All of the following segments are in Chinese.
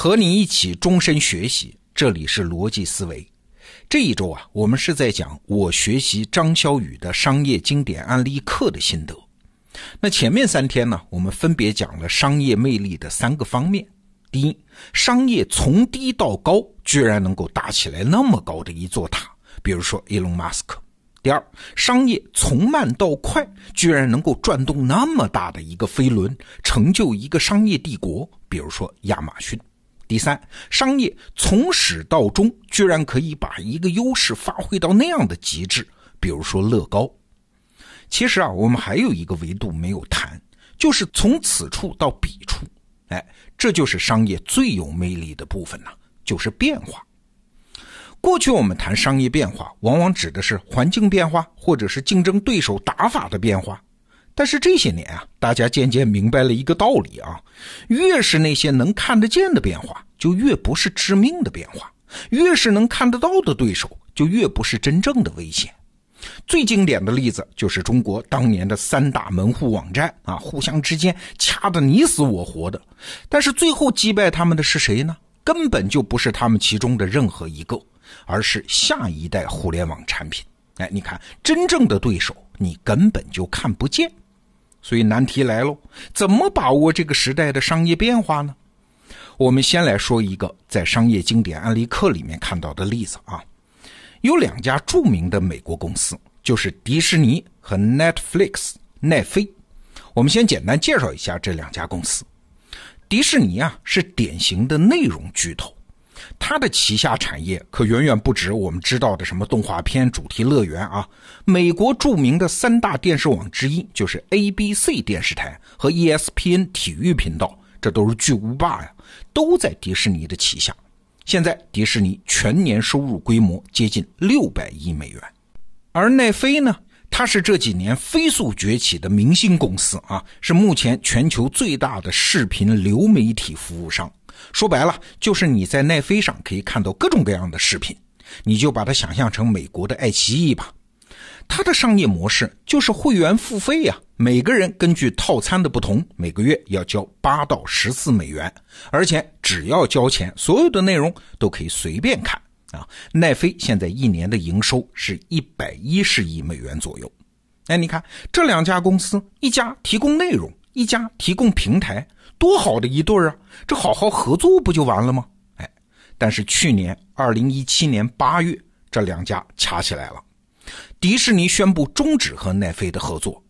和你一起终身学习，这里是逻辑思维。这一周啊，我们是在讲我学习张小雨的商业经典案例课的心得。那前面三天呢，我们分别讲了商业魅力的三个方面。第一，商业从低到高，居然能够搭起来那么高的一座塔，比如说伊隆马斯克。第二，商业从慢到快，居然能够转动那么大的一个飞轮，成就一个商业帝国，比如说亚马逊。第三，商业从始到终，居然可以把一个优势发挥到那样的极致，比如说乐高。其实啊，我们还有一个维度没有谈，就是从此处到彼处，哎，这就是商业最有魅力的部分呢，就是变化。过去我们谈商业变化，往往指的是环境变化，或者是竞争对手打法的变化。但是这些年啊，大家渐渐明白了一个道理啊，越是那些能看得见的变化，就越不是致命的变化；越是能看得到的对手，就越不是真正的危险。最经典的例子就是中国当年的三大门户网站啊，互相之间掐得你死我活的，但是最后击败他们的是谁呢？根本就不是他们其中的任何一个。而是下一代互联网产品。哎，你看，真正的对手你根本就看不见，所以难题来喽：怎么把握这个时代的商业变化呢？我们先来说一个在商业经典案例课里面看到的例子啊，有两家著名的美国公司，就是迪士尼和 Netflix 奈飞。我们先简单介绍一下这两家公司。迪士尼啊，是典型的内容巨头。它的旗下产业可远远不止我们知道的什么动画片、主题乐园啊。美国著名的三大电视网之一就是 ABC 电视台和 ESPN 体育频道，这都是巨无霸呀，都在迪士尼的旗下。现在迪士尼全年收入规模接近六百亿美元，而奈飞呢，它是这几年飞速崛起的明星公司啊，是目前全球最大的视频流媒体服务商。说白了，就是你在奈飞上可以看到各种各样的视频，你就把它想象成美国的爱奇艺吧。它的商业模式就是会员付费呀，每个人根据套餐的不同，每个月要交八到十四美元，而且只要交钱，所有的内容都可以随便看啊。奈飞现在一年的营收是一百一十亿美元左右。哎，你看这两家公司，一家提供内容，一家提供平台。多好的一对啊！这好好合作不就完了吗？哎，但是去年二零一七年八月，这两家掐起来了。迪士尼宣布终止和奈飞的合作。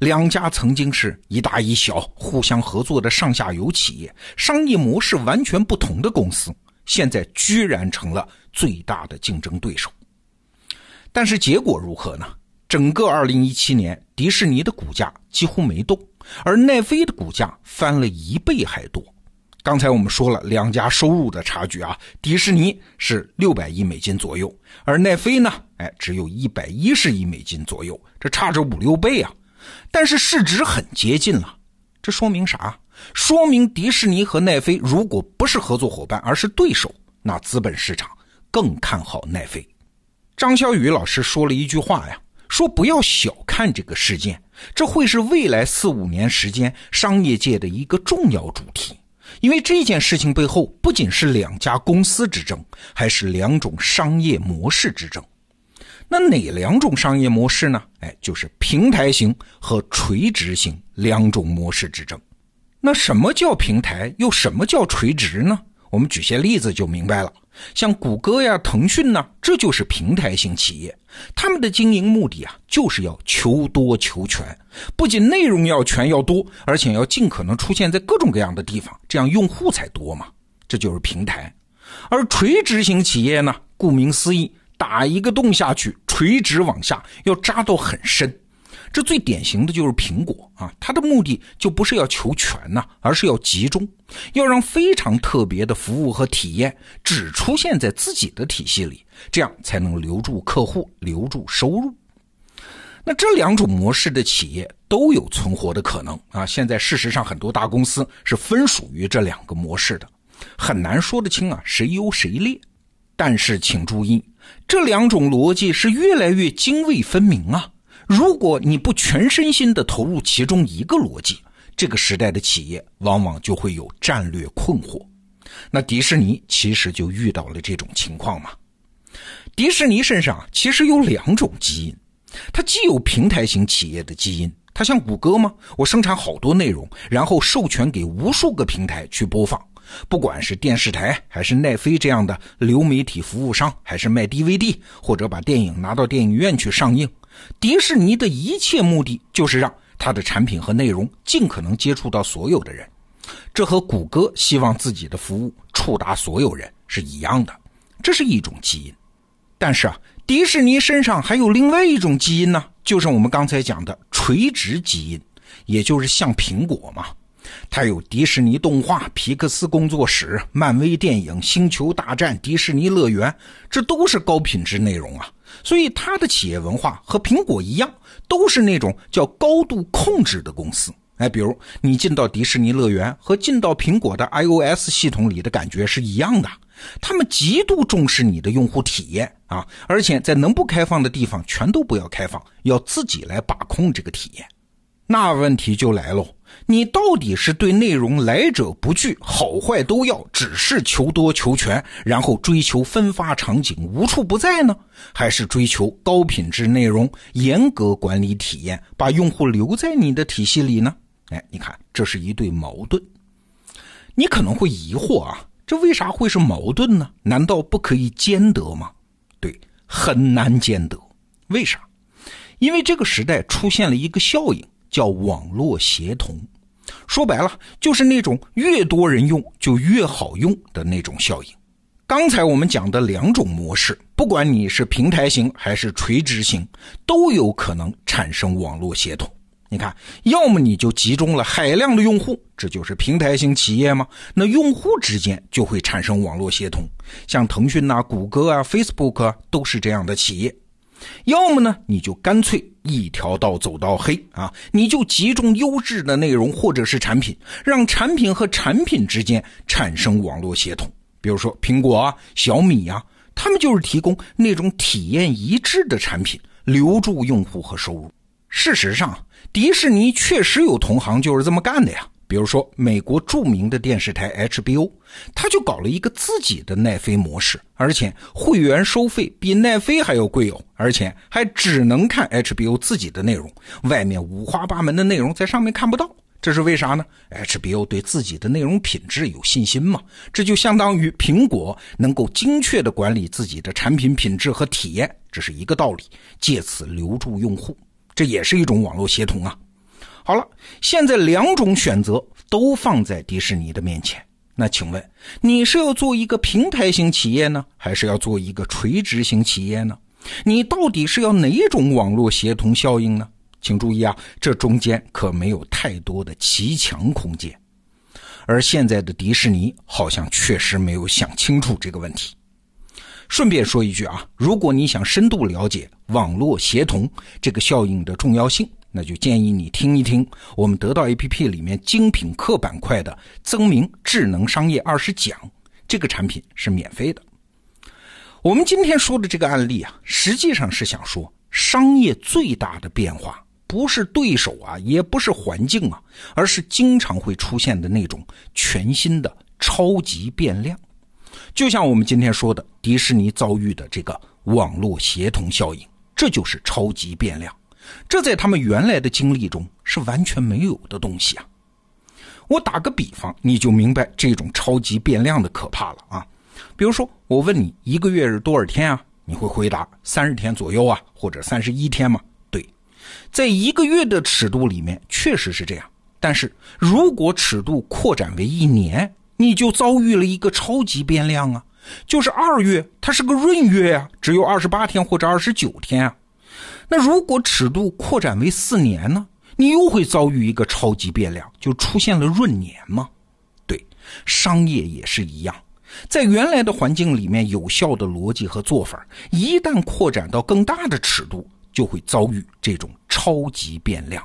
两家曾经是一大一小、互相合作的上下游企业，商业模式完全不同的公司，现在居然成了最大的竞争对手。但是结果如何呢？整个二零一七年，迪士尼的股价几乎没动。而奈飞的股价翻了一倍还多。刚才我们说了两家收入的差距啊，迪士尼是六百亿美金左右，而奈飞呢，哎，只有一百一十亿美金左右，这差着五六倍啊。但是市值很接近了，这说明啥？说明迪士尼和奈飞如果不是合作伙伴，而是对手，那资本市场更看好奈飞。张小雨老师说了一句话呀。说不要小看这个事件，这会是未来四五年时间商业界的一个重要主题。因为这件事情背后不仅是两家公司之争，还是两种商业模式之争。那哪两种商业模式呢？哎，就是平台型和垂直型两种模式之争。那什么叫平台？又什么叫垂直呢？我们举些例子就明白了。像谷歌呀、腾讯呢，这就是平台型企业，他们的经营目的啊，就是要求多求全，不仅内容要全要多，而且要尽可能出现在各种各样的地方，这样用户才多嘛。这就是平台。而垂直型企业呢，顾名思义，打一个洞下去，垂直往下，要扎到很深。这最典型的就是苹果啊，它的目的就不是要求全呐，而是要集中，要让非常特别的服务和体验只出现在自己的体系里，这样才能留住客户，留住收入。那这两种模式的企业都有存活的可能啊。现在事实上很多大公司是分属于这两个模式的，很难说得清啊谁优谁劣。但是请注意，这两种逻辑是越来越泾渭分明啊。如果你不全身心的投入其中一个逻辑，这个时代的企业往往就会有战略困惑。那迪士尼其实就遇到了这种情况嘛。迪士尼身上其实有两种基因，它既有平台型企业的基因，它像谷歌吗？我生产好多内容，然后授权给无数个平台去播放，不管是电视台还是奈飞这样的流媒体服务商，还是卖 DVD 或者把电影拿到电影院去上映，迪士尼的一切目的就是让它的产品和内容尽可能接触到所有的人。这和谷歌希望自己的服务触达所有人是一样的，这是一种基因。但是啊，迪士尼身上还有另外一种基因呢，就是我们刚才讲的垂直基因，也就是像苹果嘛，它有迪士尼动画、皮克斯工作室、漫威电影、星球大战、迪士尼乐园，这都是高品质内容啊。所以它的企业文化和苹果一样，都是那种叫高度控制的公司。哎，比如你进到迪士尼乐园和进到苹果的 iOS 系统里的感觉是一样的。他们极度重视你的用户体验啊，而且在能不开放的地方全都不要开放，要自己来把控这个体验。那问题就来喽，你到底是对内容来者不拒，好坏都要，只是求多求全，然后追求分发场景无处不在呢，还是追求高品质内容，严格管理体验，把用户留在你的体系里呢？哎，你看，这是一对矛盾。你可能会疑惑啊。这为啥会是矛盾呢？难道不可以兼得吗？对，很难兼得。为啥？因为这个时代出现了一个效应，叫网络协同。说白了，就是那种越多人用就越好用的那种效应。刚才我们讲的两种模式，不管你是平台型还是垂直型，都有可能产生网络协同。你看，要么你就集中了海量的用户，这就是平台型企业吗？那用户之间就会产生网络协同，像腾讯呐、谷歌啊、Facebook 啊，都是这样的企业。要么呢，你就干脆一条道走到黑啊，你就集中优质的内容或者是产品，让产品和产品之间产生网络协同。比如说苹果啊、小米啊，他们就是提供那种体验一致的产品，留住用户和收入。事实上，迪士尼确实有同行就是这么干的呀。比如说，美国著名的电视台 HBO，他就搞了一个自己的奈飞模式，而且会员收费比奈飞还要贵哦，而且还只能看 HBO 自己的内容，外面五花八门的内容在上面看不到。这是为啥呢？HBO 对自己的内容品质有信心嘛？这就相当于苹果能够精确的管理自己的产品品质和体验，这是一个道理，借此留住用户。这也是一种网络协同啊！好了，现在两种选择都放在迪士尼的面前，那请问你是要做一个平台型企业呢，还是要做一个垂直型企业呢？你到底是要哪种网络协同效应呢？请注意啊，这中间可没有太多的骑墙空间，而现在的迪士尼好像确实没有想清楚这个问题。顺便说一句啊，如果你想深度了解网络协同这个效应的重要性，那就建议你听一听我们得到 APP 里面精品课板块的“增明智能商业二十讲”，这个产品是免费的。我们今天说的这个案例啊，实际上是想说，商业最大的变化不是对手啊，也不是环境啊，而是经常会出现的那种全新的超级变量。就像我们今天说的，迪士尼遭遇的这个网络协同效应，这就是超级变量，这在他们原来的经历中是完全没有的东西啊。我打个比方，你就明白这种超级变量的可怕了啊。比如说，我问你一个月是多少天啊？你会回答三十天左右啊，或者三十一天吗？对，在一个月的尺度里面确实是这样。但是如果尺度扩展为一年，你就遭遇了一个超级变量啊，就是二月它是个闰月啊，只有二十八天或者二十九天啊。那如果尺度扩展为四年呢，你又会遭遇一个超级变量，就出现了闰年吗？对，商业也是一样，在原来的环境里面有效的逻辑和做法，一旦扩展到更大的尺度，就会遭遇这种超级变量。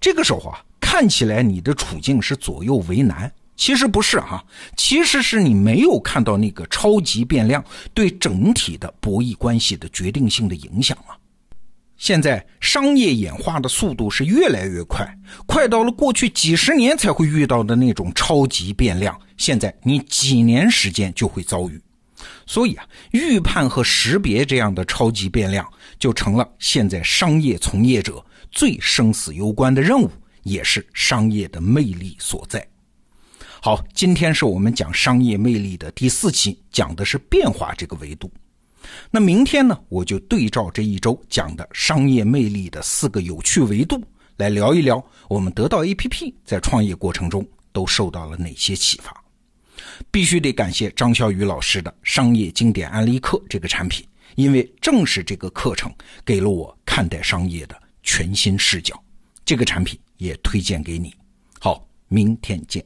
这个时候啊，看起来你的处境是左右为难。其实不是哈，其实是你没有看到那个超级变量对整体的博弈关系的决定性的影响啊。现在商业演化的速度是越来越快，快到了过去几十年才会遇到的那种超级变量，现在你几年时间就会遭遇。所以啊，预判和识别这样的超级变量，就成了现在商业从业者最生死攸关的任务，也是商业的魅力所在。好，今天是我们讲商业魅力的第四期，讲的是变化这个维度。那明天呢，我就对照这一周讲的商业魅力的四个有趣维度来聊一聊，我们得到 APP 在创业过程中都受到了哪些启发。必须得感谢张小雨老师的商业经典案例课这个产品，因为正是这个课程给了我看待商业的全新视角。这个产品也推荐给你。好，明天见。